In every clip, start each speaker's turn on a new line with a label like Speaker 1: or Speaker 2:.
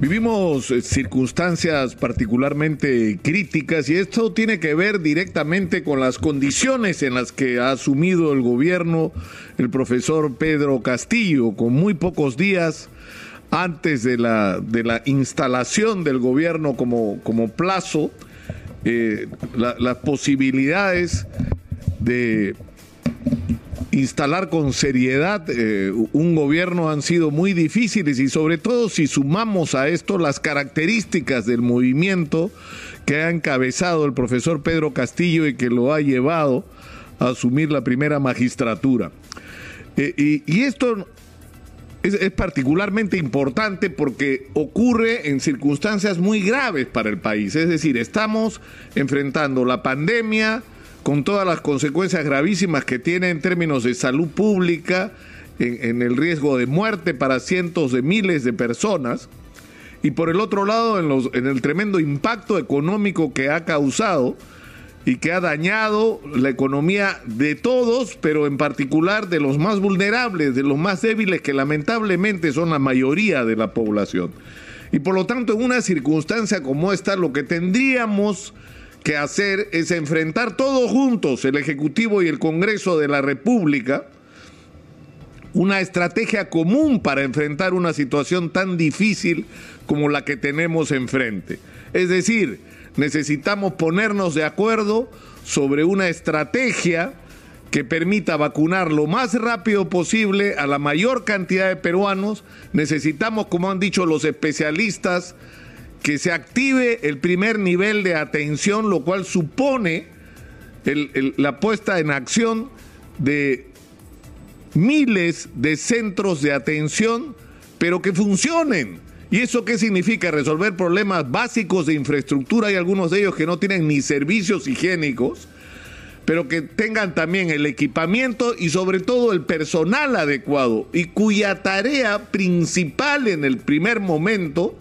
Speaker 1: Vivimos eh, circunstancias particularmente críticas y esto tiene que ver directamente con las condiciones en las que ha asumido el gobierno el profesor Pedro Castillo, con muy pocos días antes de la, de la instalación del gobierno como, como plazo, eh, las posibilidades de instalar con seriedad eh, un gobierno han sido muy difíciles y sobre todo si sumamos a esto las características del movimiento que ha encabezado el profesor Pedro Castillo y que lo ha llevado a asumir la primera magistratura. Eh, y, esto es, es, particularmente importante porque ocurre en circunstancias muy graves para el país. Es decir, estamos enfrentando la pandemia, con todas las consecuencias gravísimas que tiene en términos de salud pública, en, el riesgo de muerte para cientos de miles de personas, y por el otro lado en, los, en el tremendo impacto económico que ha causado y que ha dañado la economía de todos, pero en particular de los más vulnerables, de los más débiles, que lamentablemente son la mayoría de la población. Y por lo tanto, en una circunstancia como esta, lo que tendríamos que hacer es enfrentar todos juntos, el Ejecutivo y el Congreso de la República, una estrategia común para enfrentar una situación tan difícil como la que tenemos enfrente. Es decir, necesitamos ponernos de acuerdo sobre una estrategia que permita vacunar lo más rápido posible a la mayor cantidad de peruanos. Necesitamos, como han dicho los especialistas, que se active el primer nivel de atención, lo cual supone la puesta en acción de miles de centros de atención, pero que funcionen. ¿Y eso qué significa? Resolver problemas básicos de infraestructura y algunos de ellos que no tienen ni servicios higiénicos, pero que tengan también el equipamiento y sobre todo el personal adecuado y cuya tarea principal en el primer momento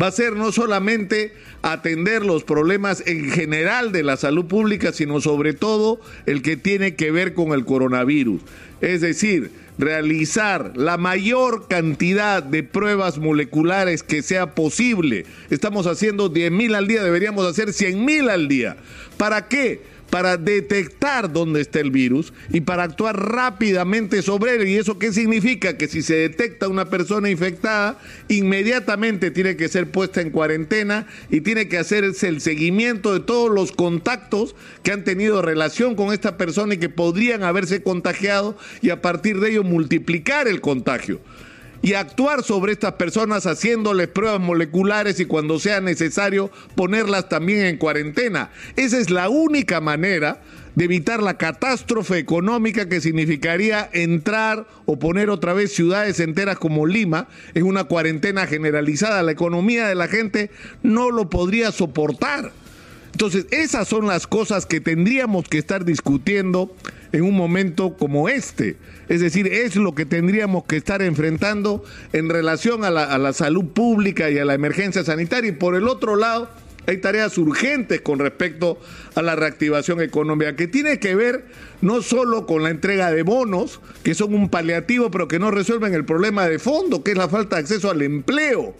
Speaker 1: va a ser no solamente atender los problemas en general de la salud pública, sino sobre todo el que tiene que ver con el coronavirus. Es decir, realizar la mayor cantidad de pruebas moleculares que sea posible. Estamos haciendo 10 mil al día, deberíamos hacer 100 mil al día. ¿Para qué? Para detectar dónde está el virus y para actuar rápidamente sobre él. ¿Y eso qué significa? Que si se detecta una persona infectada, inmediatamente tiene que ser puesta en cuarentena y tiene que hacerse el seguimiento de todos los contactos que han tenido relación con esta persona y que podrían haberse contagiado y a partir de ello multiplicar el contagio y actuar sobre estas personas haciéndoles pruebas moleculares y cuando sea necesario ponerlas también en cuarentena. Esa es la única manera de evitar la catástrofe económica que significaría entrar o poner otra vez ciudades enteras como Lima en una cuarentena generalizada. La economía de la gente no lo podría soportar. Entonces, esas son las cosas que tendríamos que estar discutiendo en un momento como este. Es decir, es lo que tendríamos que estar enfrentando en relación a la, salud pública y a la emergencia sanitaria. Y por el otro lado, hay tareas urgentes con respecto a la reactivación económica, que tiene que ver no solo con la entrega de bonos, que son un paliativo, pero que no resuelven el problema de fondo, que es la falta de acceso al empleo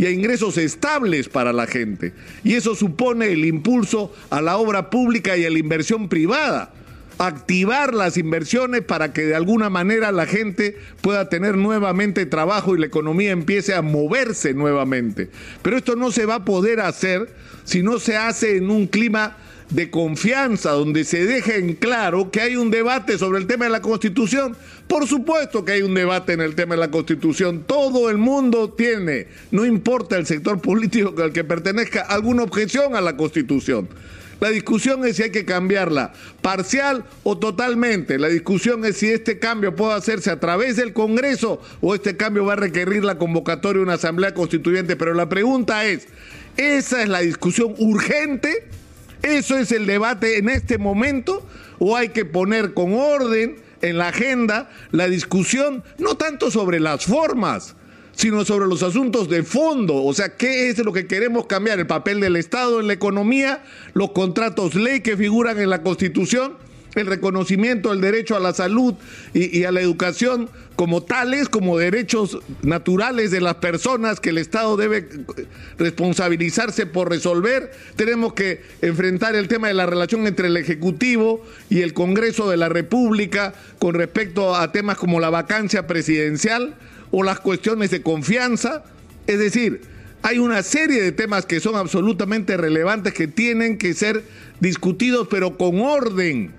Speaker 1: y a ingresos estables para la gente. Y eso supone el impulso a la obra pública y a la inversión privada activar las inversiones para que de alguna manera la gente pueda tener nuevamente trabajo y la economía empiece a moverse nuevamente. Pero esto no se va a poder hacer si no se hace en un clima de confianza, donde se deje en claro que hay un debate sobre el tema de la Constitución. Por supuesto que hay un debate en el tema de la Constitución. Todo el mundo tiene, no importa el sector político al que pertenezca, alguna objeción a la Constitución. La discusión es si hay que cambiarla parcial o totalmente. La discusión es si este cambio puede hacerse a través del Congreso o este cambio va a requerir la convocatoria de una asamblea constituyente. Pero la pregunta es, ¿esa es la discusión urgente? ¿Eso es el debate en este momento? ¿O hay que poner con orden en la agenda la discusión no tanto sobre las formas, sino sobre los asuntos de fondo, o sea, ¿qué es lo que queremos cambiar? El papel del Estado en la economía, los contratos ley que figuran en la Constitución el reconocimiento del derecho a la salud y, a la educación como tales, como derechos naturales de las personas que el Estado debe responsabilizarse por resolver. Tenemos que enfrentar el tema de la relación entre el Ejecutivo y el Congreso de la República con respecto a temas como la vacancia presidencial o las cuestiones de confianza. Es decir, hay una serie de temas que son absolutamente relevantes que tienen que ser discutidos, pero con orden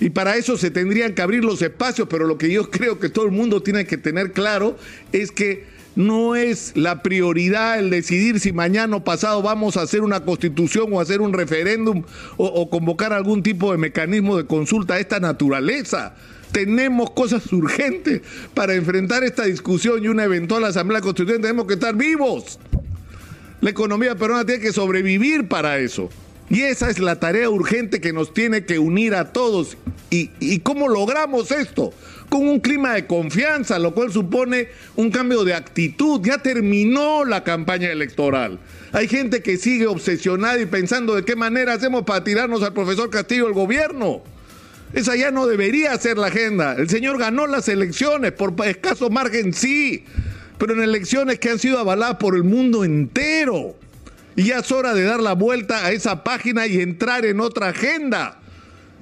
Speaker 1: y para eso se tendrían que abrir los espacios, pero lo que yo creo que todo el mundo tiene que tener claro es que no es la prioridad el decidir si mañana o pasado vamos a hacer una constitución o hacer un referéndum o, convocar algún tipo de mecanismo de consulta a esta naturaleza. Tenemos cosas urgentes para enfrentar esta discusión y una eventual asamblea constituyente. Tenemos que estar vivos. La economía peruana tiene que sobrevivir para eso. Y esa es la tarea urgente que nos tiene que unir a todos. ¿Y, cómo logramos esto? Con un clima de confianza, lo cual supone un cambio de actitud. Ya terminó la campaña electoral. Hay gente que sigue obsesionada y pensando de qué manera hacemos para tirarnos al profesor Castillo el gobierno. Esa ya no debería ser la agenda. El señor ganó las elecciones, por escaso margen sí, pero en elecciones que han sido avaladas por el mundo entero. Y ya es hora de dar la vuelta a esa página y entrar en otra agenda.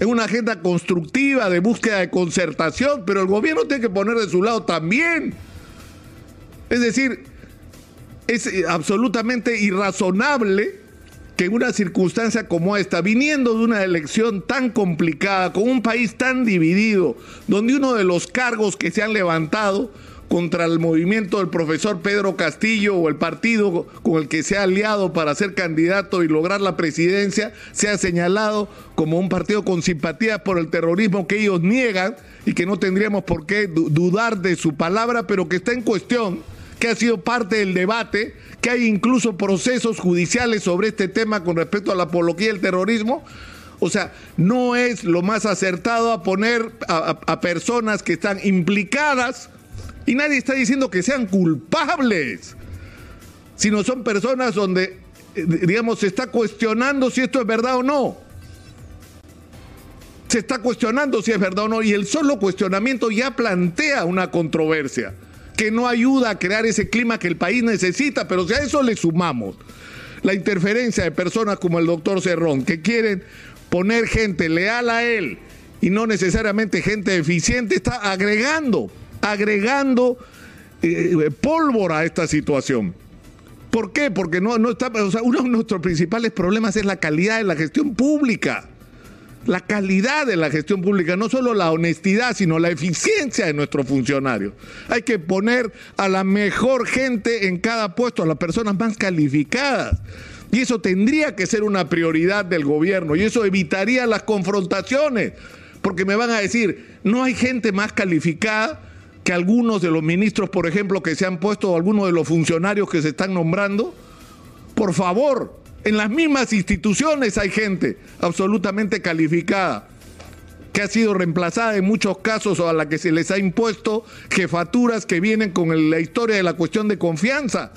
Speaker 1: En una agenda constructiva de búsqueda de concertación, pero el gobierno tiene que poner de su lado también. Es decir, es absolutamente irrazonable que en una circunstancia como esta, viniendo de una elección tan complicada, con un país tan dividido, donde uno de los cargos que se han levantado contra el movimiento del profesor Pedro Castillo o el partido con el que se ha aliado para ser candidato y lograr la presidencia, se ha señalado como un partido con simpatía por el terrorismo que ellos niegan y que no tendríamos por qué dudar de su palabra, pero que está en cuestión, que ha sido parte del debate, que hay incluso procesos judiciales sobre este tema con respecto a la apología del terrorismo. O sea, no es lo más acertado a poner a, a personas que están implicadas y nadie está diciendo que sean culpables, sino son personas donde, eh, digamos, se está cuestionando si esto es verdad o no. Se está cuestionando si es verdad o no y el solo cuestionamiento ya plantea una controversia que no ayuda a crear ese clima que el país necesita, pero si a eso le sumamos la interferencia de personas como el doctor Cerrón, que quieren poner gente leal a él y no necesariamente gente eficiente, está agregando agregando eh, eh, pólvora a esta situación. ¿Por qué? Porque no, no está, o sea, uno de nuestros principales problemas es la calidad de la gestión pública. La calidad de la gestión pública, no solo la honestidad, sino la eficiencia de nuestros funcionarios. Hay que poner a la mejor gente en cada puesto, a las personas más calificadas. Y eso tendría que ser una prioridad del gobierno y eso evitaría las confrontaciones, porque me van a decir, no hay gente más calificada que algunos de los ministros, por ejemplo, que se han puesto, o algunos de los funcionarios que se están nombrando, por favor, en las mismas instituciones hay gente absolutamente calificada que ha sido reemplazada en muchos casos o a la que se les ha impuesto jefaturas que vienen con la historia de la cuestión de confianza,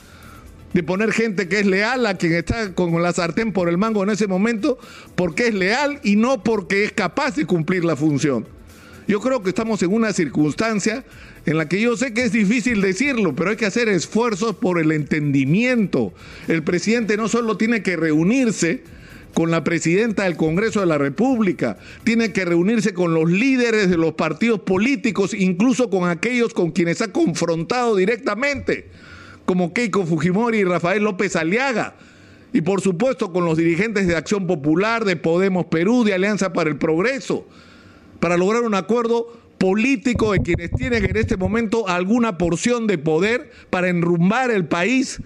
Speaker 1: de poner gente que es leal a quien está con la sartén por el mango en ese momento, porque es leal y no porque es capaz de cumplir la función. Yo creo que estamos en una circunstancia en la que yo sé que es difícil decirlo, pero hay que hacer esfuerzos por el entendimiento. El presidente no solo tiene que reunirse con la presidenta del Congreso de la República, tiene que reunirse con los líderes de los partidos políticos, incluso con aquellos con quienes ha confrontado directamente, como Keiko Fujimori y Rafael López Aliaga. Y por supuesto con los dirigentes de Acción Popular, de Podemos Perú, de Alianza para el Progreso, para lograr un acuerdo político de quienes tienen en este momento alguna porción de poder para enrumbar el país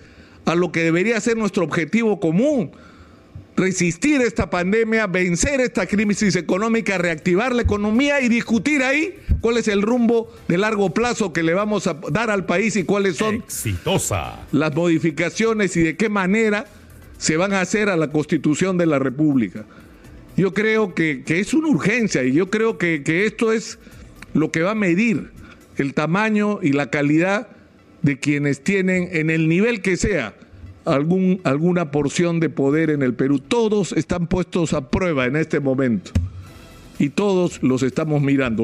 Speaker 1: a lo que debería ser nuestro objetivo común. Resistir esta pandemia, vencer esta crisis económica, reactivar la economía y discutir ahí cuál es el rumbo de largo plazo que le vamos a dar al país y cuáles son las modificaciones y de qué manera se van a hacer a la constitución de la República. Yo creo que, es una urgencia y yo creo que, que esto es lo que va a medir el tamaño y la calidad de quienes tienen en el nivel que sea algún, alguna porción de poder en el Perú. Todos están puestos a prueba en este momento. y todos los estamos mirando.